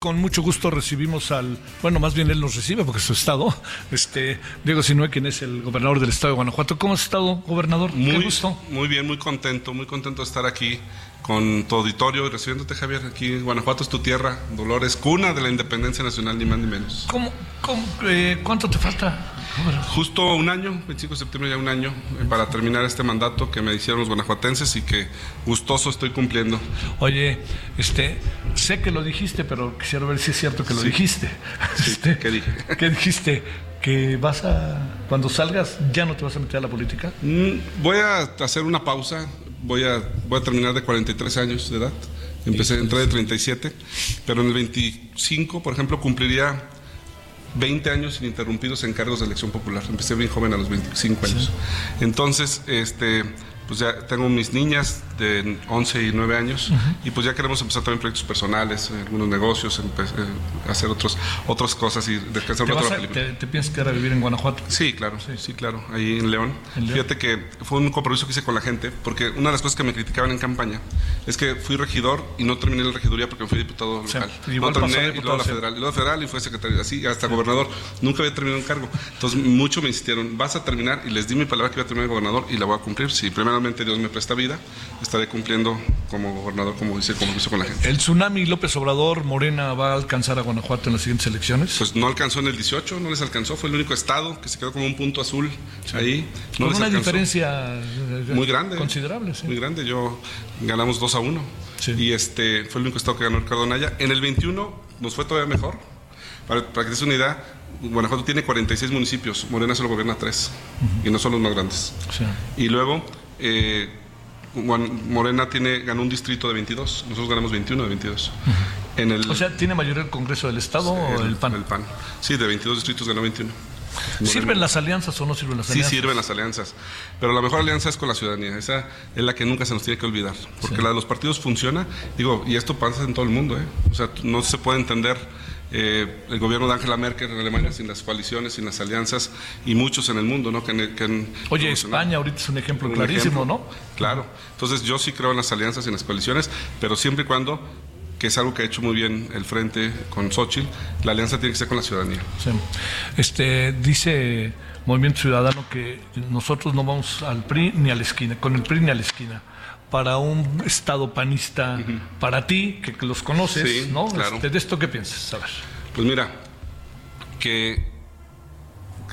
Con mucho gusto recibimos al, bueno, más bien él nos recibe porque es su estado, este, Diego Sinue, quien es el gobernador del estado de Guanajuato. ¿Cómo has estado, gobernador? Muy, Qué gusto. Muy bien, muy contento, muy contento de estar aquí con tu auditorio y recibiéndote, Javier. Aquí en Guanajuato es tu tierra, Dolores, cuna de la independencia nacional, ni más ni menos. ¿Cómo, cómo, eh, ¿Cuánto te falta? Justo un año, 25 de septiembre ya un año, eh, para terminar este mandato que me hicieron los guanajuatenses y que gustoso estoy cumpliendo. Oye, este, sé que lo dijiste, pero quisiera ver si es cierto que lo dijiste. Este, ¿qué dije? ¿Qué dijiste? ¿Que vas a, cuando salgas, ya no te vas a meter a la política? Mm, voy a hacer una pausa, voy a, voy a terminar de 43 años de edad. Empecé, entré de 37, pero en el 25, por ejemplo, cumpliría 20 años ininterrumpidos en cargos de elección popular. Empecé bien joven a los 25 años. Entonces, este, pues ya tengo mis niñas de 11 y 9 años y pues ya queremos empezar también proyectos personales, eh, algunos negocios, eh, hacer otros, otras cosas y descansar ¿Te, un rato vas la a- película. te- te piensas quedar a vivir en Guanajuato? Sí, claro, sí, claro, ahí en León. ¿En León? Fíjate que fue un compromiso que hice con la gente, porque una de las cosas que me criticaban en campaña es que fui regidor y no terminé la regiduría porque fui diputado Sí, local. igual no terminé a y luego la diputado, sí. federal, y luego federal y fue secretario, así hasta gobernador. Nunca había terminado un cargo. Entonces, mucho me insistieron, vas a terminar y les di mi palabra que iba a terminar de gobernador y la voy a cumplir. Si primeramente Dios me presta vida, estaré cumpliendo como gobernador como hice, como hice con la gente. ¿El tsunami López Obrador Morena va a alcanzar a Guanajuato en las siguientes elecciones? Pues no alcanzó en el 18, no les alcanzó, fue el único estado que se quedó como un punto azul ahí. No Con les una alcanzó. diferencia eh, muy grande. Considerable, sí. Muy grande. Yo ganamos 2 a 1. Sí. Y este fue el único estado que ganó Ricardo Anaya. En el 21 nos fue todavía mejor. Para, para que te des una idea, Guanajuato tiene 46 municipios. Morena solo gobierna 3. Y no son los más grandes. Sí. Y luego, eh, Morena tiene, ganó un distrito de 22. Nosotros ganamos 21 de 22. En el, O sea, ¿tiene mayoría el Congreso del Estado o el PAN? El PAN. Sí, de 22 distritos ganó 21. ¿Sirven las alianzas o no sirven las Sí alianzas? sirven las alianzas, pero la mejor alianza es con la ciudadanía. Esa es la que nunca se nos tiene que olvidar, porque la de los partidos funciona. Digo, y esto pasa en todo el mundo, ¿eh? O sea, no se puede entender eh, el gobierno de Angela Merkel en Alemania sin las coaliciones, sin las alianzas y muchos en el mundo, ¿no? Que, que han Oye. España ahorita es un ejemplo Un clarísimo, ejemplo. ¿no? Claro. Entonces yo sí creo en las alianzas y en las coaliciones, pero siempre y cuando, que es algo que ha hecho muy bien el Frente con Xochitl, la alianza tiene que ser con la ciudadanía. Sí. Este, dice Movimiento Ciudadano que nosotros no vamos al PRI ni a la esquina, con el PRI ni a la esquina. Para un estado panista, para ti, que, que los conoces, Sí, ¿no? claro. Este, ¿De esto qué piensas? A ver. Pues mira, que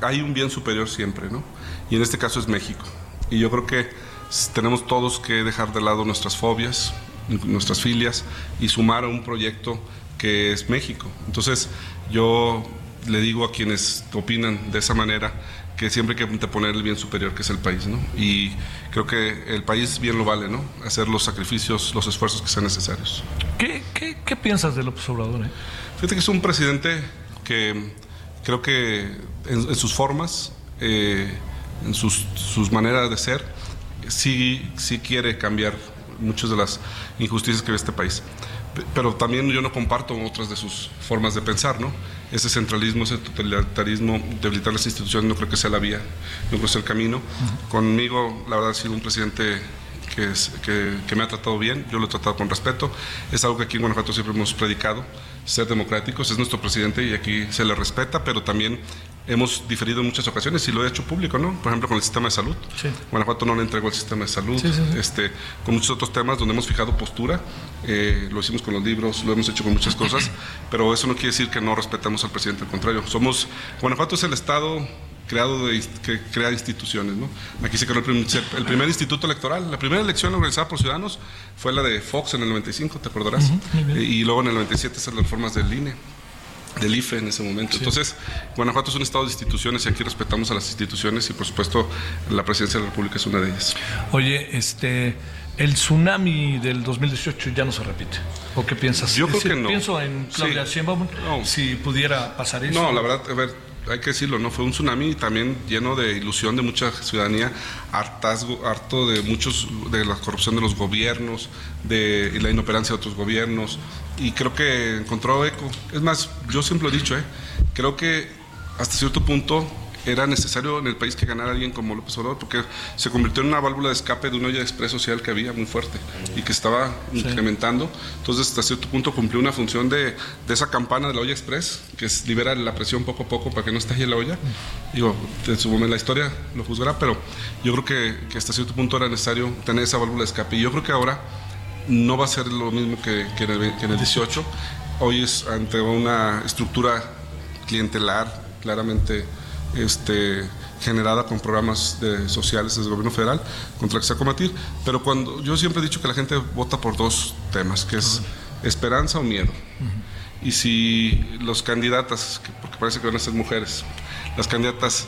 hay un bien superior siempre, ¿no? Y en este caso es México. Y yo creo que tenemos todos que dejar de lado nuestras fobias, nuestras filias y sumar a un proyecto que es México. Entonces, yo le digo a quienes opinan de esa manera que siempre hay que poner el bien superior que es el país, ¿no? Y creo que el país bien lo vale, ¿no? Hacer los sacrificios, los esfuerzos que sean necesarios. ¿Qué, qué, qué piensas de López Obrador? eh? Fíjate que es un presidente que creo que en, en sus formas, eh, en sus, sus maneras de ser, sí, sí quiere cambiar muchas de las injusticias que ve este país. Pe- Pero también yo no comparto otras de sus formas de pensar, ¿no? Ese centralismo, ese totalitarismo, debilitar las instituciones, no creo que sea la vía, no creo que sea el camino. Conmigo, la verdad, ha sido un presidente que, es- que, que me ha tratado bien, yo lo he tratado con respeto. Es algo que aquí en Guanajuato siempre hemos predicado, ser democráticos, es nuestro presidente y aquí se le respeta, pero también hemos diferido en muchas ocasiones y lo he hecho público, ¿no? Por ejemplo, con el sistema de salud. Sí. Guanajuato no le entregó el sistema de salud. Sí, sí. Este, con muchos otros temas donde hemos fijado postura. Eh, lo hicimos con los libros, lo hemos hecho con muchas cosas, pero eso no quiere decir que no respetamos al presidente, al contrario. Somos, Guanajuato es el estado creado de, que crea instituciones, ¿no? Aquí se creó el, prim- el primer instituto electoral. La primera elección organizada por ciudadanos fue la de Fox en el 95, ¿te acordarás? Eh, y luego en el 97 esas las reformas del INE del IFE en ese momento. Entonces, Guanajuato es un estado de instituciones y aquí respetamos a las instituciones y por supuesto la presidencia de la República es una de ellas. Oye, este, el tsunami del 2018 ya no se repite. ¿O qué piensas? Yo creo decir, que no. Pienso en Claudia Sí. Sheinbaum, No. si pudiera pasar eso. No, la verdad, a ver, hay que decirlo, no fue un tsunami también lleno de ilusión de mucha ciudadanía, hartazgo, harto de muchos de la corrupción de los gobiernos, de la inoperancia de otros gobiernos y creo que encontró eco. Es más, yo siempre lo he dicho, ¿eh? creo que hasta cierto punto era necesario en el país que ganara alguien como López Obrador porque se convirtió en una válvula de escape de una olla de express social que había muy fuerte y que estaba incrementando. Entonces, hasta cierto punto cumplió una función de, de esa campana de la olla express que es, libera la presión poco a poco para que no estalle la olla. Digo, en su momento la historia lo juzgará, pero yo creo que, que hasta cierto punto era necesario tener esa válvula de escape. Y yo creo que ahora no va a ser lo mismo que, que en, el, que en el 18. Hoy es ante una estructura clientelar claramente este, generada con programas de, sociales del gobierno federal contra el que se va a combatir. Pero cuando yo siempre he dicho que la gente vota por dos temas, que es esperanza o miedo. Y si los candidatas, que- porque parece que van a ser mujeres, las candidatas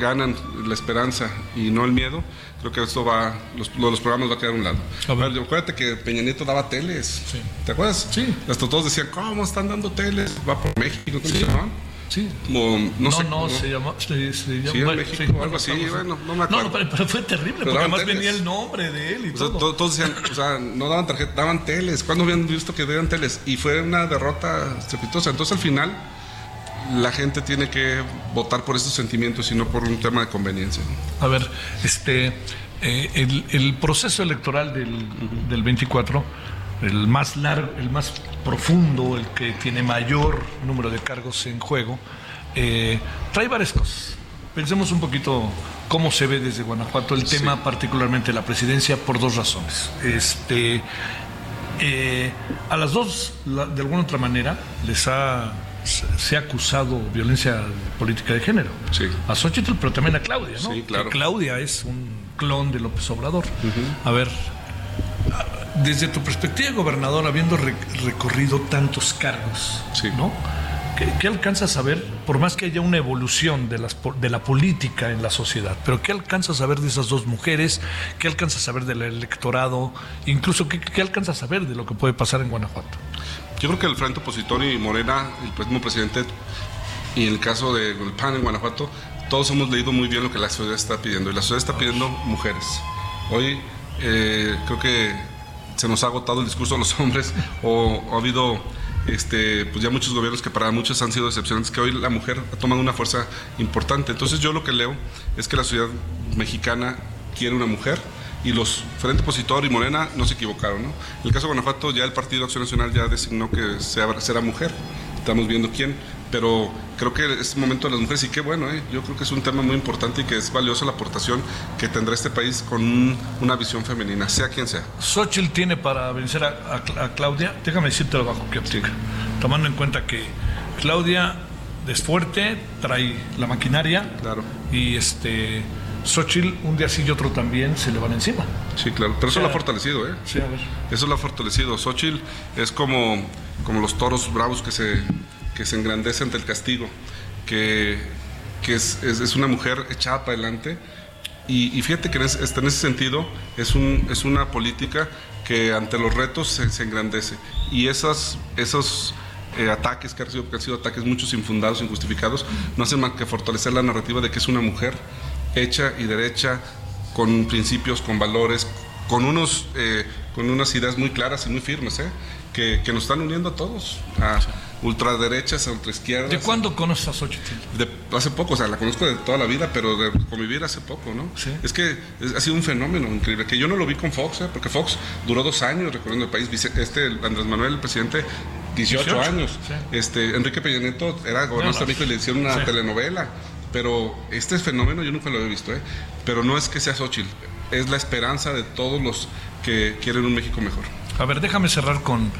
ganan la esperanza y no el miedo, creo que esto va, los, los programas va a quedar a un lado. A ver. Ver, acuérdate que Peña Nieto daba teles. Sí. ¿Te acuerdas? Sí. Hasta todos decían, ¿cómo están dando teles? Va por México, ¿cómo se llamaban? Sí. Como, no, No, sé. no, se llama. Se, se llama Sí, en México sí, algo así, bueno, no me acuerdo. No, pero, pero fue terrible, Pero porque además teles. venía el nombre de él y O sea, todo. to- todos decían, o sea, no daban tarjeta, daban teles. ¿Cuándo habían visto que daban teles? Y fue una derrota estrepitosa. Entonces, al final, la gente tiene que votar por estos sentimientos y no por un tema de conveniencia. A ver, este, eh, el, el proceso electoral del, del 24, el más largo, el más profundo, el que tiene mayor número de cargos en juego, eh, trae varias cosas. Pensemos un poquito cómo se ve desde Guanajuato el tema, particularmente la presidencia, por dos razones. Este, eh, a las dos, la- de alguna otra manera, les ha se ha acusado violencia política de género. Sí. A Xochitl, pero también a Claudia, ¿no? Sí, claro. Que Claudia es un clon de López Obrador. A ver, desde tu perspectiva de gobernador, habiendo re- recorrido tantos cargos, Sí. ¿no? ¿Qué, qué alcanzas a ver, por más que haya una evolución de, las, de la política en la sociedad, pero qué alcanzas a ver de esas dos mujeres? ¿Qué alcanzas a ver del electorado? Incluso, ¿qué, qué alcanzas a ver de lo que puede pasar en Guanajuato? Yo creo que el Frente Opositor y Morena, el mismo presidente, y en el caso del PAN en Guanajuato, todos hemos leído muy bien lo que la sociedad está pidiendo. Y la sociedad está pidiendo mujeres. Hoy eh, creo que se nos ha agotado el discurso de los hombres o, ha habido este, pues ya muchos gobiernos que para muchos han sido decepcionantes, que hoy la mujer ha tomado una fuerza importante. Entonces yo lo que leo es que la sociedad mexicana quiere una mujer y los Frente Opositor y Morena no se equivocaron. ¿no? En el caso de Guanajuato ya el Partido Acción Nacional ya designó que sea, será mujer. Estamos viendo quién, pero creo que es momento de las mujeres y qué bueno, ¿eh? yo creo que es un tema muy importante y que es valiosa la aportación que tendrá este país con un- una visión femenina, sea quien sea. Xochitl tiene para vencer a, a- a Claudia, déjame decirte bajo qué óptica. Tomando en cuenta que Claudia es fuerte, trae la maquinaria Claro. y este Xochitl un día sí y otro también se le van encima. Sí, claro, pero eso O sea, lo ha fortalecido, ¿eh? Sí, a ver. Eso lo ha fortalecido. Xochitl es como, como los toros bravos que se, que se engrandecen ante el castigo, que, que es, es- es una mujer echada para adelante. Y, y fíjate que en ese, en ese sentido es, un, es una política que ante los retos se, se engrandece. Y esas, esos eh, ataques que han, sido, que han sido ataques muchos infundados, injustificados, no hacen más que fortalecer la narrativa de que es una mujer hecha y derecha, con principios, con valores, con, unos, eh, con unas ideas muy claras y muy firmes, ¿eh? que, que nos están uniendo a todos, a ultraderechas, a ultraizquierdas. ¿De cuándo conoces a Xochitl? De- hace poco, o sea, la conozco de toda la vida, pero de convivir hace poco, ¿no? Sí. Es que es- ha sido un fenómeno increíble, que yo no lo vi con Fox, ¿eh? porque Fox duró dos años recorriendo el país. Este, Andrés Manuel, el presidente, 18, años. Este, Enrique Peña Nieto era gobernador de México y le hicieron una telenovela. Pero este fenómeno yo nunca lo he visto, ¿eh? Pero no es que sea Xochitl, es la esperanza de todos los que quieren un México mejor. A ver, déjame cerrar con,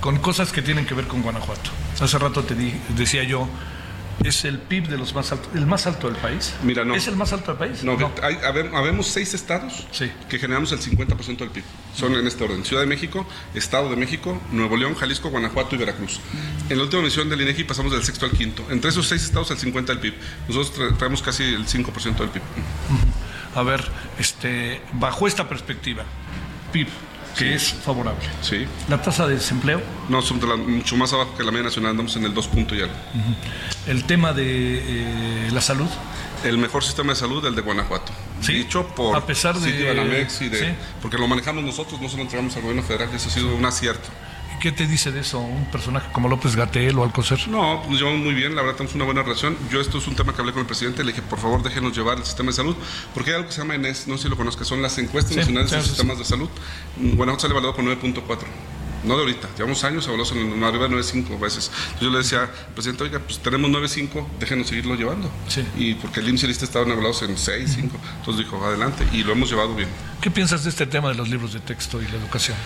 con cosas que tienen que ver con Guanajuato. Hace rato te di, decía yo, es el PIB de los más altos, el más alto del país. Mira, no. ¿Es el más alto del país? No, Hay, habemos seis estados que generamos el 50% del PIB. Son en este orden: Ciudad de México, Estado de México, Nuevo León, Jalisco, Guanajuato y Veracruz. En la última misión del INEGI pasamos del sexto al quinto. Entre esos seis estados, el 50% del PIB. Nosotros traemos casi el 5% del PIB. A ver, este, bajo esta perspectiva, PIB, que es favorable. Sí. ¿La tasa de desempleo? No, mucho más abajo que la media nacional, andamos en el 2 punto ya. ¿El tema de eh, la salud? El mejor sistema de salud, el de Guanajuato. ¿Sí? Dicho por a pesar de, y de porque lo manejamos nosotros, no se lo entregamos al gobierno federal, eso ha sido un acierto. ¿Qué te dice de eso un personaje como López Gatel o Alcocer? No, nos llevamos muy bien, la verdad tenemos una buena relación. Yo esto es un tema que hablé con el presidente, le dije, por favor, déjenos llevar el sistema de salud, porque hay algo que se llama ENES, no sé si lo conozcas, son las encuestas nacionales de sistemas de salud. Guanajuato sale evaluado con 9.4 no de ahorita, llevamos años hablamos en arriba de 9.5 veces. Entonces yo le decía, presidente, oiga, pues tenemos 9.5, déjenos seguirlo llevando. Sí. Y porque el IMSS y el estaban evaluados en 6, 5. Entonces dijo, adelante, y lo hemos llevado bien. ¿Qué piensas de este tema de los libros de texto y la educación?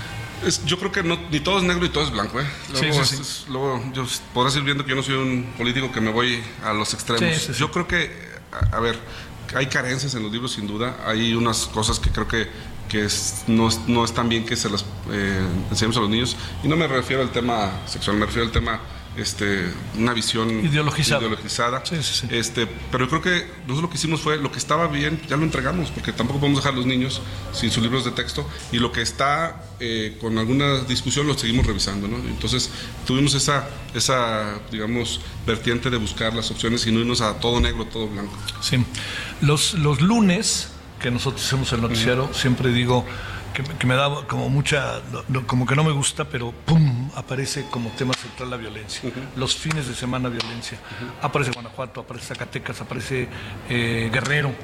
Yo creo que no, ni todo es negro y todo es blanco. ¿eh? Luego, sí, sí, luego yo, podrás ir viendo que yo no soy un político que me voy a los extremos. Yo creo que, a, ver, hay carencias en los libros sin duda. Hay unas cosas que creo que, que no, no están bien que se las eh, enseñemos a los niños. Y no me refiero al tema sexual, me refiero al tema este, una visión ideologizada. Este, pero yo creo que nosotros lo que hicimos fue lo que estaba bien, ya lo entregamos, porque tampoco podemos dejar a los niños sin sus libros de texto, y lo que está eh, con alguna discusión lo seguimos revisando. ¿no? Entonces tuvimos esa, esa, digamos, vertiente de buscar las opciones y no irnos a todo negro, todo blanco. Sí. Los, los lunes que nosotros hacemos el noticiero, siempre digo que, me da como mucha, como que no me gusta, pero ¡pum! Aparece como tema central la violencia. Los fines de semana violencia. Aparece Guanajuato, aparece Zacatecas, aparece eh, Guerrero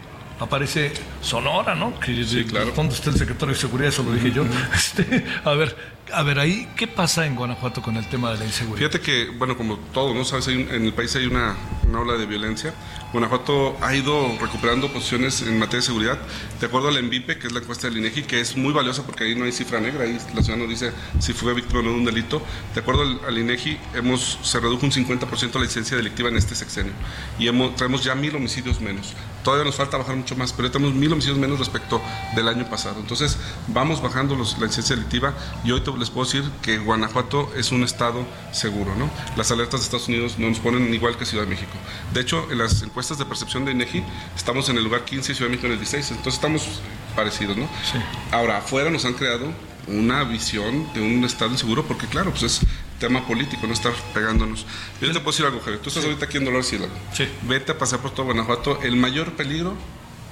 aparece Sonora, ¿no? Que sí, claro. ¿Dónde está el secretario de Seguridad? Eso lo dije yo. Este, a ver, a ver, ahí, ¿qué pasa en Guanajuato con el tema de la inseguridad? Fíjate que, bueno, como todo, ¿no? Sabes, en el país hay una, una ola de violencia. Guanajuato ha ido recuperando posiciones en materia de seguridad. De acuerdo a la ENVIPE, que es la encuesta del INEGI, que es muy valiosa porque ahí no hay cifra negra, ahí la ciudad no dice si fue víctima o no de un delito. De acuerdo al, INEGI, hemos, se redujo un 50% la licencia delictiva en este sexenio y hemos, traemos ya mil homicidios menos. Todavía nos falta bajar mucho más, pero tenemos mil homicidios menos respecto del año pasado. Entonces, vamos bajando los, la licencia delictiva y hoy les puedo decir que Guanajuato es un estado seguro, ¿no? Las alertas de Estados Unidos no nos ponen igual que Ciudad de México. De hecho, en las encuestas de percepción de INEGI, estamos en el lugar 15 y Ciudad de México en el 16, entonces estamos parecidos, ¿no? Sí. Ahora, afuera nos han creado una visión de un Estado inseguro, porque claro, pues es tema político, no estar pegándonos. Yo te puedo decir algo, Javier, tú estás ahorita aquí en Dolores Hidalgo. Sí. Vete a pasar por todo Guanajuato, el mayor peligro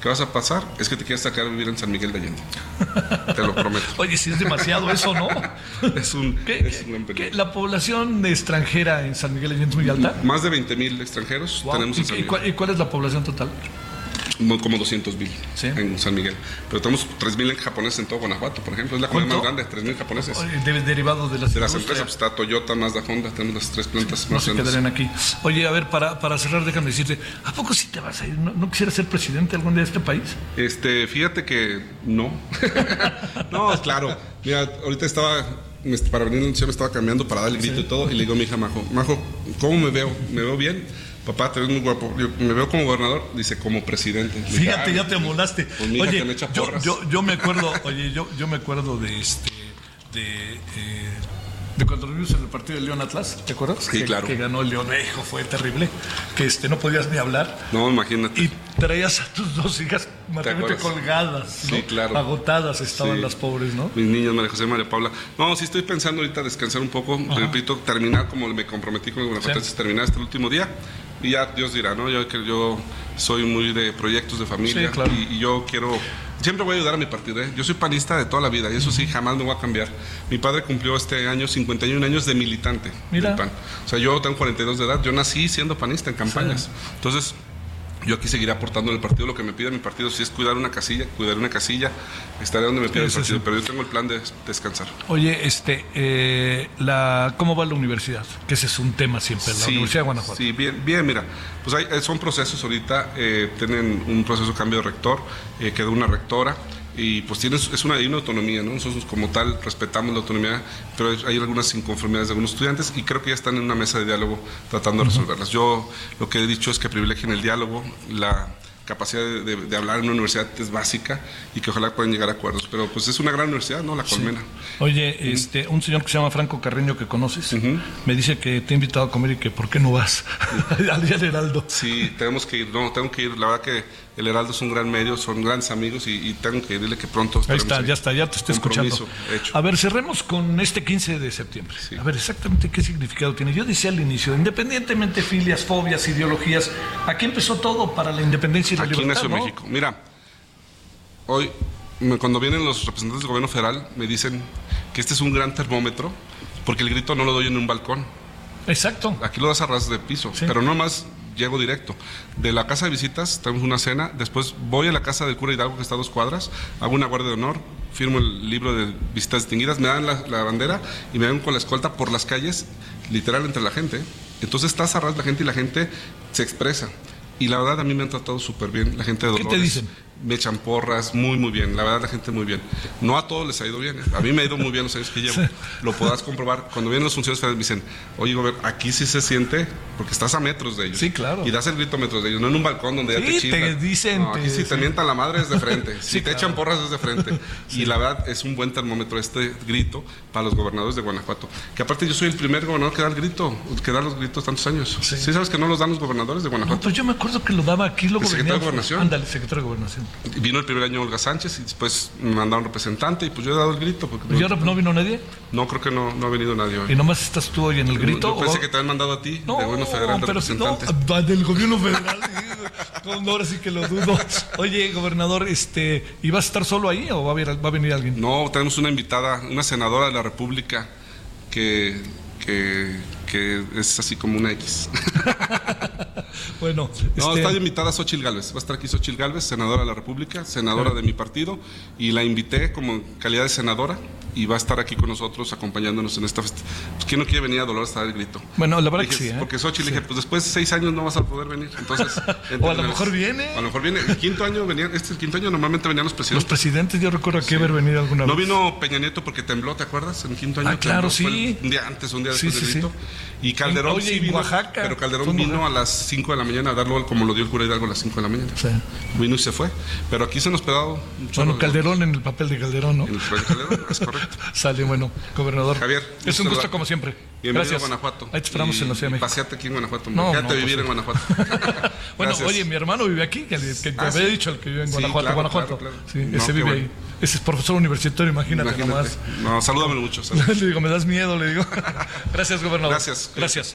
que vas a pasar es que te quieras sacar a vivir en San Miguel de Allende. Te lo prometo. Oye, si es demasiado eso, ¿no? es un, es un peligro. ¿La población extranjera en San Miguel de Allende es muy alta? Más de 20 mil extranjeros tenemos en San Miguel. ¿Y cuál es la población total? Como 200 mil en San Miguel. Pero tenemos 3 mil japoneses en todo Guanajuato, por ejemplo. Es la comunidad más grande, 3 mil japoneses. derivado de las, de las empresas. Pues, está Toyota, Mazda, Honda, tenemos las tres plantas más no se aquí. Oye, a ver, para, para cerrar, déjame decirte, ¿a poco sí te vas a ir? ¿No, ¿No, quisieras ser presidente algún día de este país? Este, fíjate que no. no, claro. Mira, ahorita estaba para venir a me estaba cambiando para dar el grito y todo, y le digo a mi hija Majo, Majo, ¿cómo me veo? ¿Me veo bien? Papá, te ves muy guapo. me veo como gobernador, dice como presidente. Fíjate, ya te molaste. Pues oye, me yo, yo, yo, me acuerdo, oye, yo, yo me acuerdo de este, de, eh, de cuando vimos en el partido de León Atlas, ¿te acuerdas? Sí, que, claro. Que ganó el León, hijo, fue terrible. Que este, no podías ni hablar. No, imagínate. Y traías a tus dos hijas materialmente colgadas, ¿no? Sí, claro. Agotadas estaban las pobres, ¿no? Mis niñas, María José y María Paula. No, sí estoy pensando ahorita descansar un poco, repito, terminar como me comprometí con los sí. terminar este último día y ya Dios dirá, ¿no? Yo, yo soy muy de proyectos de familia y, yo quiero, siempre voy a ayudar a mi partido, ¿eh? Yo soy panista de toda la vida y eso sí, jamás me voy a cambiar. Mi padre cumplió este año 51 años de militante Mira. del PAN. O sea, yo tengo 42 de edad, yo nací siendo panista en campañas. Entonces, yo aquí seguiré aportando en el partido lo que me pida mi partido. Si es cuidar una casilla, cuidar una casilla, estaré donde me pida el sí, partido. sí. Pero yo tengo el plan de descansar. Oye, este, eh, la, ¿cómo va la universidad? Que ese es un tema siempre, la Universidad de Guanajuato. Sí, bien, bien mira, pues hay, son procesos ahorita, eh, tienen un proceso de cambio de rector, eh, quedó una rectora y pues tiene, es una, hay una autonomía, ¿no? Nosotros como tal respetamos la autonomía, pero hay, algunas inconformidades de algunos estudiantes y creo que ya están en una mesa de diálogo tratando de resolverlas. Yo lo que he dicho es que privilegien el diálogo, la capacidad de, de- de hablar en una universidad es básica y que ojalá puedan llegar a acuerdos, pero pues es una gran universidad, ¿no? La Colmena. Oye, este, un señor que se llama Franco Carreño que conoces, me dice que te ha invitado a comer y que ¿por qué no vas al día del Heraldo? Sí, tenemos que ir, no, tengo que ir. La verdad que el Heraldo es un gran medio, son grandes amigos y, y tengo que dile que pronto. Ahí está, ya está, ya te estoy escuchando. Hecho. A ver, cerremos con este 15 de septiembre. Sí. A ver, exactamente qué significado tiene. Yo decía al inicio, independientemente de filias, fobias, ideologías, aquí empezó todo para la independencia y la Aquí libertad, nació ¿no? México. Mira, hoy me- cuando vienen los representantes del gobierno federal me dicen que este es un gran termómetro porque el grito no lo doy en un balcón. Exacto. Aquí lo das a ras de piso, Sí. pero no más llego directo. De la casa de visitas tenemos una cena, después voy a la casa del cura Hidalgo que está a dos cuadras, hago una guardia de honor, firmo el libro de visitas distinguidas, me dan la, la bandera y me ven con la escolta por las calles, literal entre la gente. Entonces estás a ras de la gente y la gente se expresa. Y la verdad a mí me han tratado súper bien, la gente de ¿Qué te Dolores. dicen? Me echan porras, muy, muy bien. La verdad, la gente muy bien. No a todos les ha ido bien. ¿eh? A mí me ha ido muy bien los años que llevo. Lo podrás comprobar. Cuando vienen los funcionarios federales me dicen, oye, Gober, aquí sí se siente, porque estás a metros de ellos. Sí, claro. Y das el grito a metros de ellos, no en un balcón donde ya Sí, te te chiflan. dicen, No, aquí te- si te sí. mientan la madre es de frente. Sí, si te claro. echan porras es de frente. Y la verdad, es un buen termómetro este grito para los gobernadores de Guanajuato. Que aparte yo soy el primer gobernador que da el grito, que da los gritos tantos años. Sí. Sí, sabes que no los dan los gobernadores de No, Guanajuato. pues yo me acuerdo que lo daba aquí, luego ¿El secretario de Gobernación? Ándale, secretario de Gobernación. Vino el primer año Olga Sánchez y después me mandaron representante y pues yo he dado el grito. Porque ¿Y ahora no vino nadie? No, creo que no, no ha venido nadie hoy. ¿Y nomás estás tú hoy en el grito? Yo pensé o- que te habían mandado a ti, No, de gobierno federal, de pero si no, representante. ah, del gobierno federal. sí, no, ahora sí que lo dudo. Oye, gobernador, este, ¿y vas a estar solo ahí o va a, haber- va a venir alguien? No, tenemos una invitada, una senadora de la República que, que, que es así como una X. Bueno, No, este, está invitada Xochil Gálvez. Va a estar aquí Xochil Gálvez, senadora de la República, senadora de mi partido, y la invité como calidad de senadora y va a estar aquí con nosotros acompañándonos en esta festa. Pues, ¿Quién no quiere venir a Dolores a dar el grito? Bueno, la verdad Dije, que sí, ¿eh? Porque Xochitl le dije, pues después de seis años no vas a poder venir. Entonces, O a lo mejor viene. A lo mejor viene. El quinto año venían, este es el quinto año, normalmente venían los los presidentes. presidentes, yo recuerdo aquí haber venido alguna No vez. vino Peña Nieto porque tembló, ¿te acuerdas? En quinto año. Ah, claro, tembló. Sí. Un día antes, un día Sí, después sí, del sí. grito. Y Calderón Oye, sí vino, Oaxaca. Pero Calderón vino a las 5 de la mañana a darlo como lo dio el cura Hidalgo a las 5 de la mañana. Sí. Vino y se fue. Pero aquí se nos chorro Bueno, de- Calderón en el papel de Calderón, ¿no? En el papel de Calderón, es correcto. Sale, bueno, gobernador. Javier, Es un gusto como siempre. Bienvenido Gracias. a Guanajuato. Ahí te esperamos Y- en la Ciudad de México. Paseate aquí en Guanajuato. No, Quédate no, a vivir pues, en Guanajuato. Bueno, oye, mi hermano vive aquí, que, que te Ah, había sí. dicho el que vive en Sí, Guanajuato, claro, Guanajuato. claro, claro. Sí, No, ese vive bueno. ahí. Ese es profesor universitario, imagínate, Imagínate. nomás. No, salúdame mucho. le digo, me das miedo, le digo. Gracias, gobernador. Gracias. Gracias.